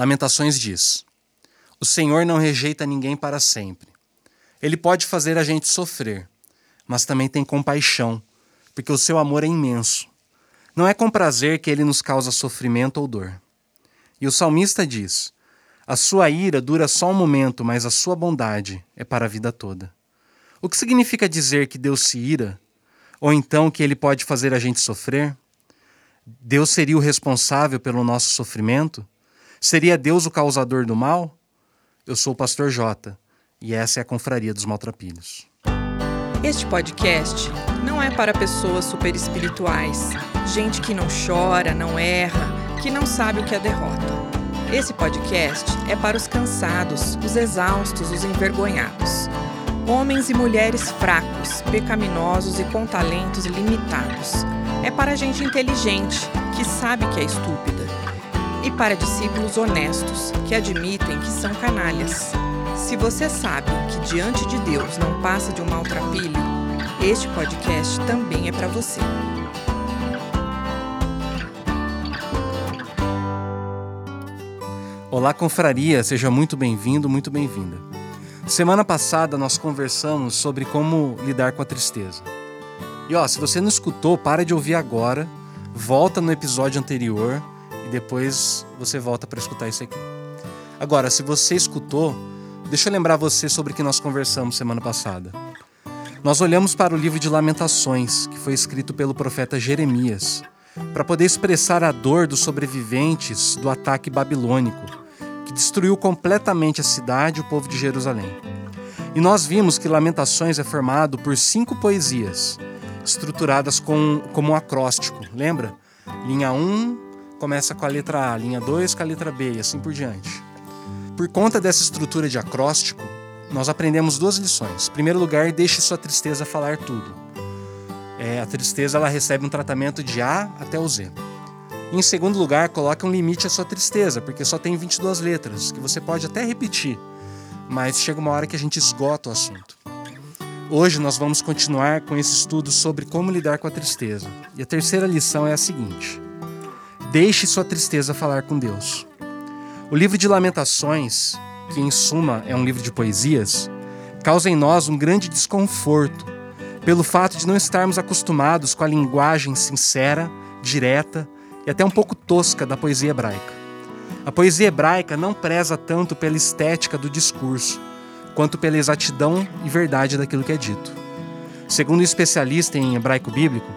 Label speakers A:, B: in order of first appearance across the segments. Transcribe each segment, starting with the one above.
A: Lamentações diz: O Senhor não rejeita ninguém para sempre. Ele pode fazer a gente sofrer, mas também tem compaixão, porque o seu amor é imenso. Não é com prazer que ele nos causa sofrimento ou dor. E o salmista diz: A sua ira dura só um momento, mas a sua bondade é para a vida toda. O que significa dizer que Deus se ira? Ou então que ele pode fazer a gente sofrer? Deus seria o responsável pelo nosso sofrimento? Seria Deus o causador do mal? Eu sou o pastor Jota e essa é a Confraria dos Maltrapilhos.
B: Este podcast não é para pessoas super espirituais, gente que não chora, não erra, que não sabe o que é derrota. Esse podcast é para os cansados, os exaustos, os envergonhados. Homens e mulheres fracos, pecaminosos e com talentos limitados. É para gente inteligente, que sabe que é estúpida. E para discípulos honestos, que admitem que são canalhas. Se você sabe que diante de Deus não passa de um maltrapilho, este podcast também é para você.
A: Olá, confraria, seja muito bem-vindo, muito bem-vinda. Semana passada nós conversamos sobre como lidar com a tristeza. E ó, se você não escutou, para de ouvir agora, volta no episódio anterior depois você volta para escutar isso aqui. Agora, se você escutou, deixa eu lembrar você sobre o que nós conversamos semana passada. Nós olhamos para o livro de Lamentações, que foi escrito pelo profeta Jeremias, para poder expressar a dor dos sobreviventes do ataque babilônico que destruiu completamente a cidade e o povo de Jerusalém. E nós vimos que Lamentações é formado por cinco poesias, estruturadas com, como um acróstico, lembra? Linha 1 começa com a letra A, linha 2 com a letra B e assim por diante. Por conta dessa estrutura de acróstico, nós aprendemos duas lições. Em primeiro lugar, deixe sua tristeza falar tudo. É, a tristeza ela recebe um tratamento de A até o Z. Em segundo lugar, coloque um limite à sua tristeza, porque só tem 22 letras, que você pode até repetir, mas chega uma hora que a gente esgota o assunto. Hoje nós vamos continuar com esse estudo sobre como lidar com a tristeza. E a terceira lição é a seguinte: deixe sua tristeza falar com Deus. O livro de Lamentações, que em suma é um livro de poesias, causa em nós um grande desconforto pelo fato de não estarmos acostumados com a linguagem sincera, direta, e até um pouco tosca da poesia hebraica. A poesia hebraica não preza tanto pela estética do discurso, quanto pela exatidão e verdade daquilo que é dito. Segundo um especialista em hebraico bíblico,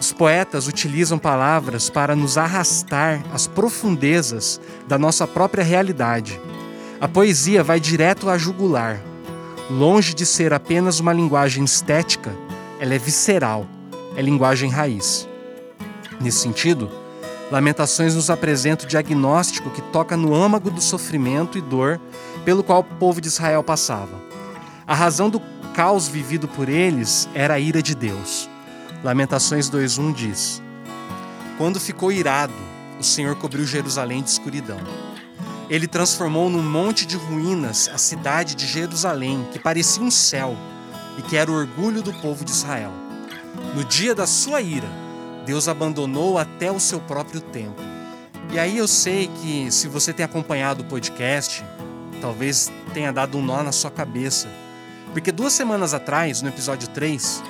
A: os poetas utilizam palavras para nos arrastar às profundezas da nossa própria realidade. A poesia vai direto à jugular. Longe de ser apenas uma linguagem estética, ela é visceral, é linguagem raiz. Nesse sentido, Lamentações nos apresenta o diagnóstico que toca no âmago do sofrimento e dor pelo qual o povo de Israel passava. A razão do caos vivido por eles era a ira de Deus. Lamentações 2:1 diz: Quando ficou irado, o Senhor cobriu Jerusalém de escuridão. Ele transformou num monte de ruínas a cidade de Jerusalém, que parecia um céu e que era o orgulho do povo de Israel. No dia da sua ira, Deus abandonou até o seu próprio tempo. E aí eu sei que se você tem acompanhado o podcast, talvez tenha dado um nó na sua cabeça. Porque duas semanas atrás, no episódio 3,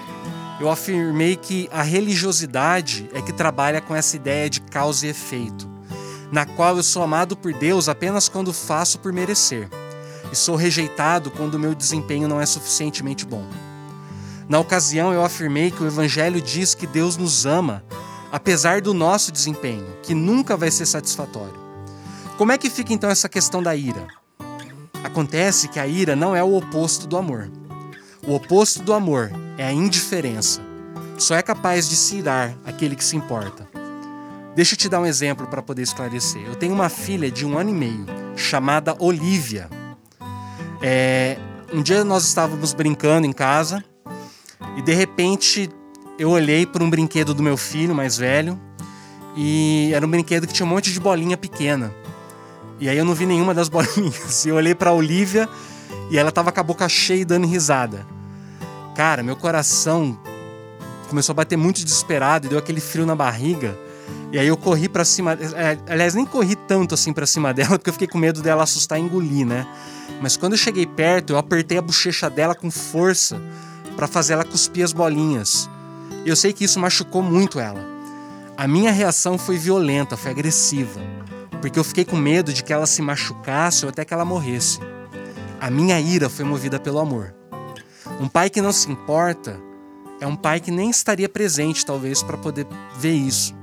A: eu afirmei que a religiosidade é que trabalha com essa ideia de causa e efeito, na qual eu sou amado por Deus apenas quando faço por merecer, e sou rejeitado quando meu desempenho não é suficientemente bom. Na ocasião, eu afirmei que o Evangelho diz que Deus nos ama, apesar do nosso desempenho, que nunca vai ser satisfatório. Como é que fica então essa questão da ira? Acontece que a ira não é o oposto do amor. O oposto do amor é a indiferença. Só é capaz de se irar aquele que se importa. Deixa eu te dar um exemplo para poder esclarecer. Eu tenho uma filha de um ano e meio, chamada Olivia. É, um dia nós estávamos brincando em casa e de repente eu olhei para um brinquedo do meu filho mais velho e era um brinquedo que tinha um monte de bolinha pequena. E aí eu não vi nenhuma das bolinhas. E eu olhei para Olivia e ela tava com a boca cheia e dando risada. Cara, meu coração começou a bater muito desesperado e deu aquele frio na barriga. E aí eu corri para cima, é, aliás, nem corri tanto assim para cima dela, porque eu fiquei com medo dela assustar e engolir, né? Mas quando eu cheguei perto, eu apertei a bochecha dela com força para fazer ela cuspir as bolinhas. Eu sei que isso machucou muito ela. A minha reação foi violenta, foi agressiva, porque eu fiquei com medo de que ela se machucasse ou até que ela morresse. A minha ira foi movida pelo amor. Um pai que não se importa é um pai que nem estaria presente, talvez, para poder ver isso.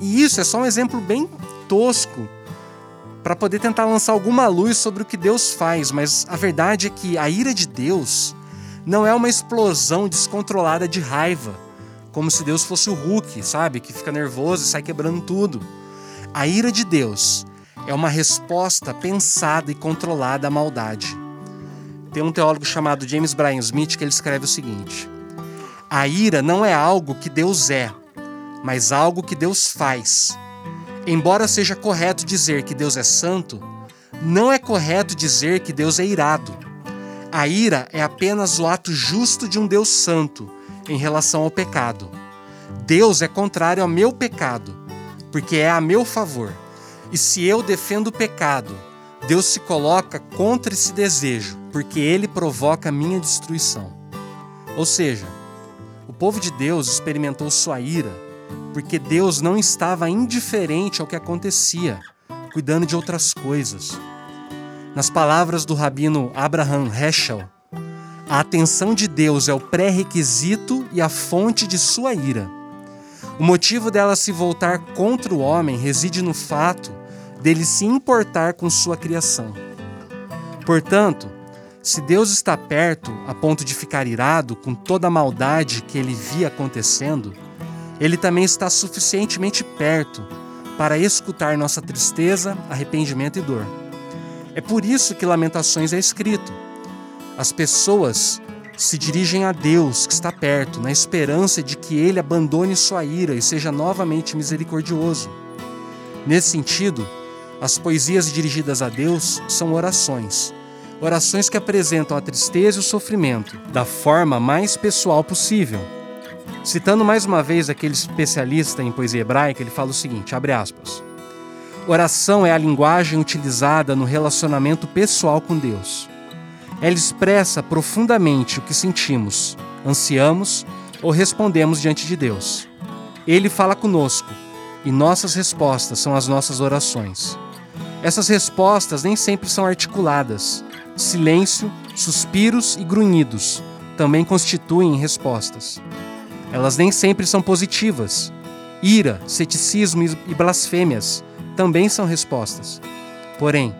A: E isso é só um exemplo bem tosco para poder tentar lançar alguma luz sobre o que Deus faz, mas a verdade é que a ira de Deus não é uma explosão descontrolada de raiva, como se Deus fosse o Hulk, sabe? Que fica nervoso e sai quebrando tudo. A ira de Deus é uma resposta pensada e controlada à maldade. Tem um teólogo chamado James Bryan Smith que ele escreve o seguinte: A ira não é algo que Deus é, mas algo que Deus faz. Embora seja correto dizer que Deus é santo, não é correto dizer que Deus é irado. A ira é apenas o ato justo de um Deus santo em relação ao pecado. Deus é contrário ao meu pecado, porque é a meu favor. E se eu defendo o pecado, Deus se coloca contra esse desejo, porque ele provoca minha destruição. Ou seja, o povo de Deus experimentou sua ira porque Deus não estava indiferente ao que acontecia, cuidando de outras coisas. Nas palavras do rabino Abraham Heschel, a atenção de Deus é o pré-requisito e a fonte de sua ira. O motivo dela se voltar contra o homem reside no fato dele se importar com sua criação. Portanto, se Deus está perto a ponto de ficar irado com toda a maldade que ele via acontecendo, ele também está suficientemente perto para escutar nossa tristeza, arrependimento e dor. É por isso que Lamentações é escrito. As pessoas se dirigem a Deus que está perto, na esperança de que ele abandone sua ira e seja novamente misericordioso. Nesse sentido, as poesias dirigidas a Deus são orações. Orações que apresentam a tristeza e o sofrimento da forma mais pessoal possível. Citando mais uma vez aquele especialista em poesia hebraica, ele fala o seguinte: abre aspas. Oração é a linguagem utilizada no relacionamento pessoal com Deus. Ela expressa profundamente o que sentimos, ansiamos ou respondemos diante de Deus. Ele fala conosco e nossas respostas são as nossas orações. Essas respostas nem sempre são articuladas. Silêncio, suspiros e grunhidos também constituem respostas. Elas nem sempre são positivas. Ira, ceticismo e blasfêmias também são respostas. Porém,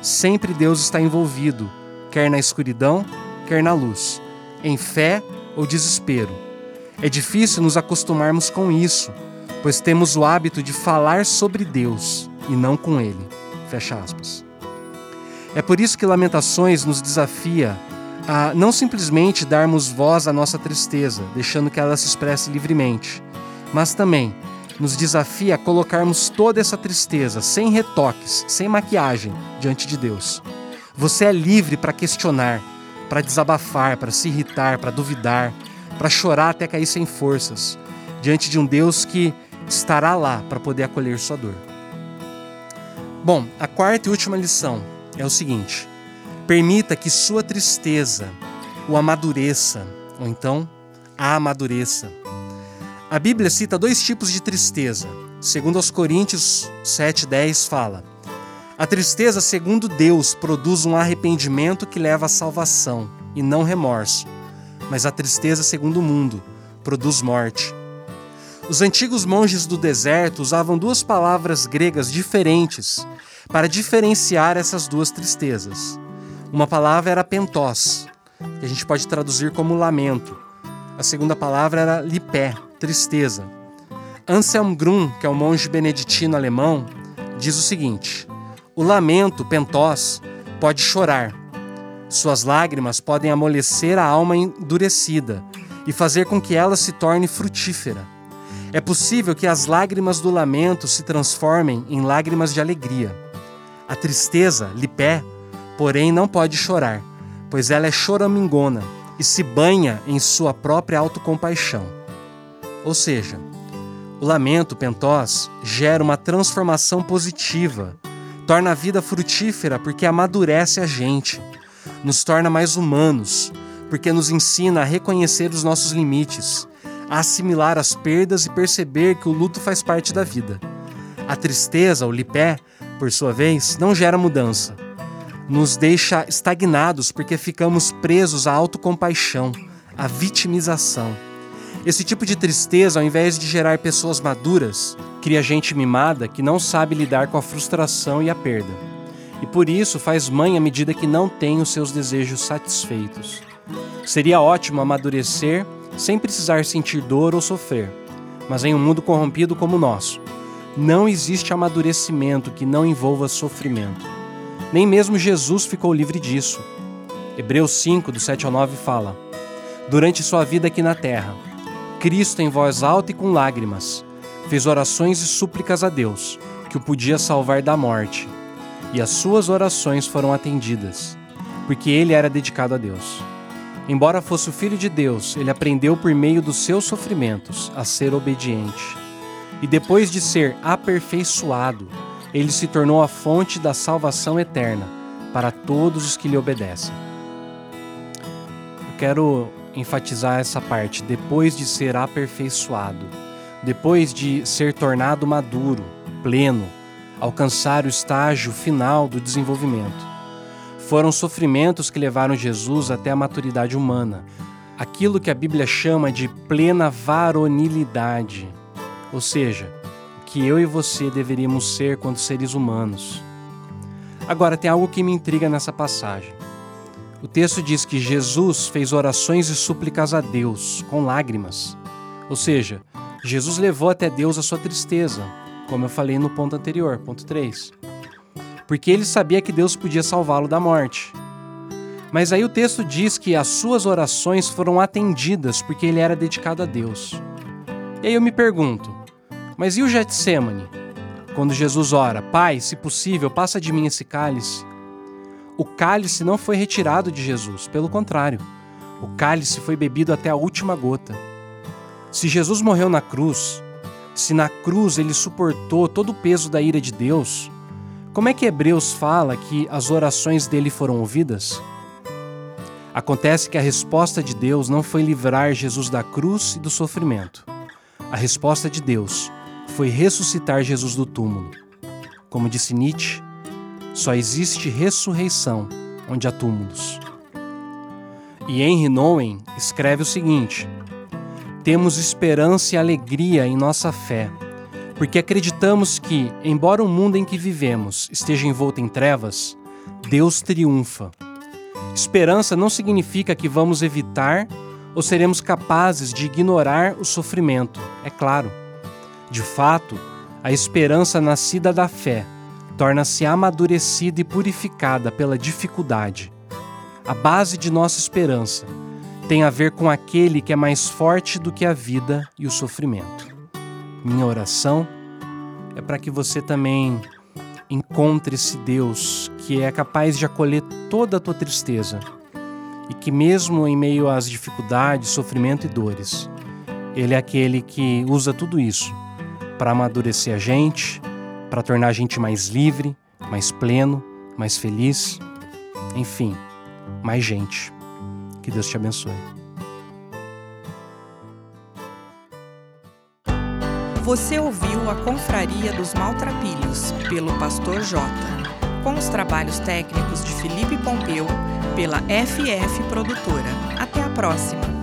A: sempre Deus está envolvido, quer na escuridão, quer na luz, em fé ou desespero. É difícil nos acostumarmos com isso, pois temos o hábito de falar sobre Deus e não com Ele. Fecha aspas. É por isso que Lamentações nos desafia a não simplesmente darmos voz à nossa tristeza, deixando que ela se expresse livremente, mas também nos desafia a colocarmos toda essa tristeza, sem retoques, sem maquiagem, diante de Deus. Você é livre para questionar, para desabafar, para se irritar, para duvidar, para chorar até cair sem forças, diante de um Deus que estará lá para poder acolher sua dor. Bom, a quarta e última lição é o seguinte: permita que sua tristeza o amadureça, ou então a amadureça a Bíblia cita dois tipos de tristeza. Segundo aos Coríntios 7:10 fala: A tristeza segundo Deus produz um arrependimento que leva à salvação e não remorso. Mas a tristeza segundo o mundo produz morte. Os antigos monges do deserto usavam duas palavras gregas diferentes para diferenciar essas duas tristezas. Uma palavra era pentós, que a gente pode traduzir como lamento. A segunda palavra era lipé, tristeza. Anselm Grun, que é um monge beneditino alemão, diz o seguinte: O lamento, pentós, pode chorar. Suas lágrimas podem amolecer a alma endurecida e fazer com que ela se torne frutífera. É possível que as lágrimas do lamento se transformem em lágrimas de alegria. A tristeza, lipé, porém não pode chorar, pois ela é choramingona e se banha em sua própria autocompaixão. Ou seja, O lamento, pentós, gera uma transformação positiva, torna a vida frutífera porque amadurece a gente, nos torna mais humanos, porque nos ensina a reconhecer os nossos limites, a assimilar as perdas e perceber que o luto faz parte da vida. A tristeza, o lipé, por sua vez, não gera mudança. Nos deixa estagnados porque ficamos presos à autocompaixão, à vitimização. Esse tipo de tristeza, ao invés de gerar pessoas maduras, cria gente mimada que não sabe lidar com a frustração e a perda. E por isso faz mãe à medida que não tem os seus desejos satisfeitos. Seria ótimo amadurecer sem precisar sentir dor ou sofrer, mas em um mundo corrompido como o nosso, não existe amadurecimento que não envolva sofrimento. Nem mesmo Jesus ficou livre disso. Hebreus 5, do 7 ao 9 fala: Durante sua vida aqui na terra, Cristo, em voz alta e com lágrimas, fez orações e súplicas a Deus, que o podia salvar da morte. E as suas orações foram atendidas, porque ele era dedicado a Deus. Embora fosse o Filho de Deus, ele aprendeu por meio dos seus sofrimentos a ser obediente. E depois de ser aperfeiçoado, ele se tornou a fonte da salvação eterna para todos os que lhe obedecem. Eu quero enfatizar essa parte, depois de ser aperfeiçoado, depois de ser tornado maduro, pleno, alcançar o estágio final do desenvolvimento. Foram sofrimentos que levaram Jesus até a maturidade humana, aquilo que a Bíblia chama de plena varonilidade, ou seja, o que eu e você deveríamos ser quando seres humanos. Agora, tem algo que me intriga nessa passagem. O texto diz que Jesus fez orações e súplicas a Deus com lágrimas. Ou seja, Jesus levou até Deus a sua tristeza, como eu falei no ponto anterior, ponto 3. Porque ele sabia que Deus podia salvá-lo da morte. Mas aí o texto diz que as suas orações foram atendidas porque ele era dedicado a Deus. E aí eu me pergunto, mas e o Getsemane? Quando Jesus ora, Pai, se possível, passa de mim esse cálice. O cálice não foi retirado de Jesus, pelo contrário, o cálice foi bebido até a última gota. Se Jesus morreu na cruz, se na cruz ele suportou todo o peso da ira de Deus, como é que Hebreus fala que as orações dele foram ouvidas? Acontece que a resposta de Deus não foi livrar Jesus da cruz e do sofrimento. A resposta de Deus foi ressuscitar Jesus do túmulo. Como disse Nietzsche, só existe ressurreição onde há túmulos. E Henry Nouwen escreve o seguinte: Temos esperança e alegria em nossa fé, porque acreditamos que, embora o mundo em que vivemos esteja envolto em trevas, Deus triunfa. Esperança não significa que vamos evitar ou seremos capazes de ignorar o sofrimento, é claro. De fato, a esperança nascida da fé torna-se amadurecida e purificada pela dificuldade. A base de nossa esperança tem a ver com aquele que é mais forte do que a vida e o sofrimento. Minha oração é para que você também encontre esse Deus que é capaz de acolher toda a tua tristeza e que, mesmo em meio às dificuldades, sofrimento e dores, Ele é aquele que usa tudo isso para amadurecer a gente, para tornar a gente mais livre, mais pleno, mais feliz, enfim, mais gente. Que Deus te abençoe.
B: Você ouviu a Confraria dos Maltrapilhos, pelo Pastor J, com os trabalhos técnicos de Felipe Pompeu, pela FF Produtora. Até a próxima!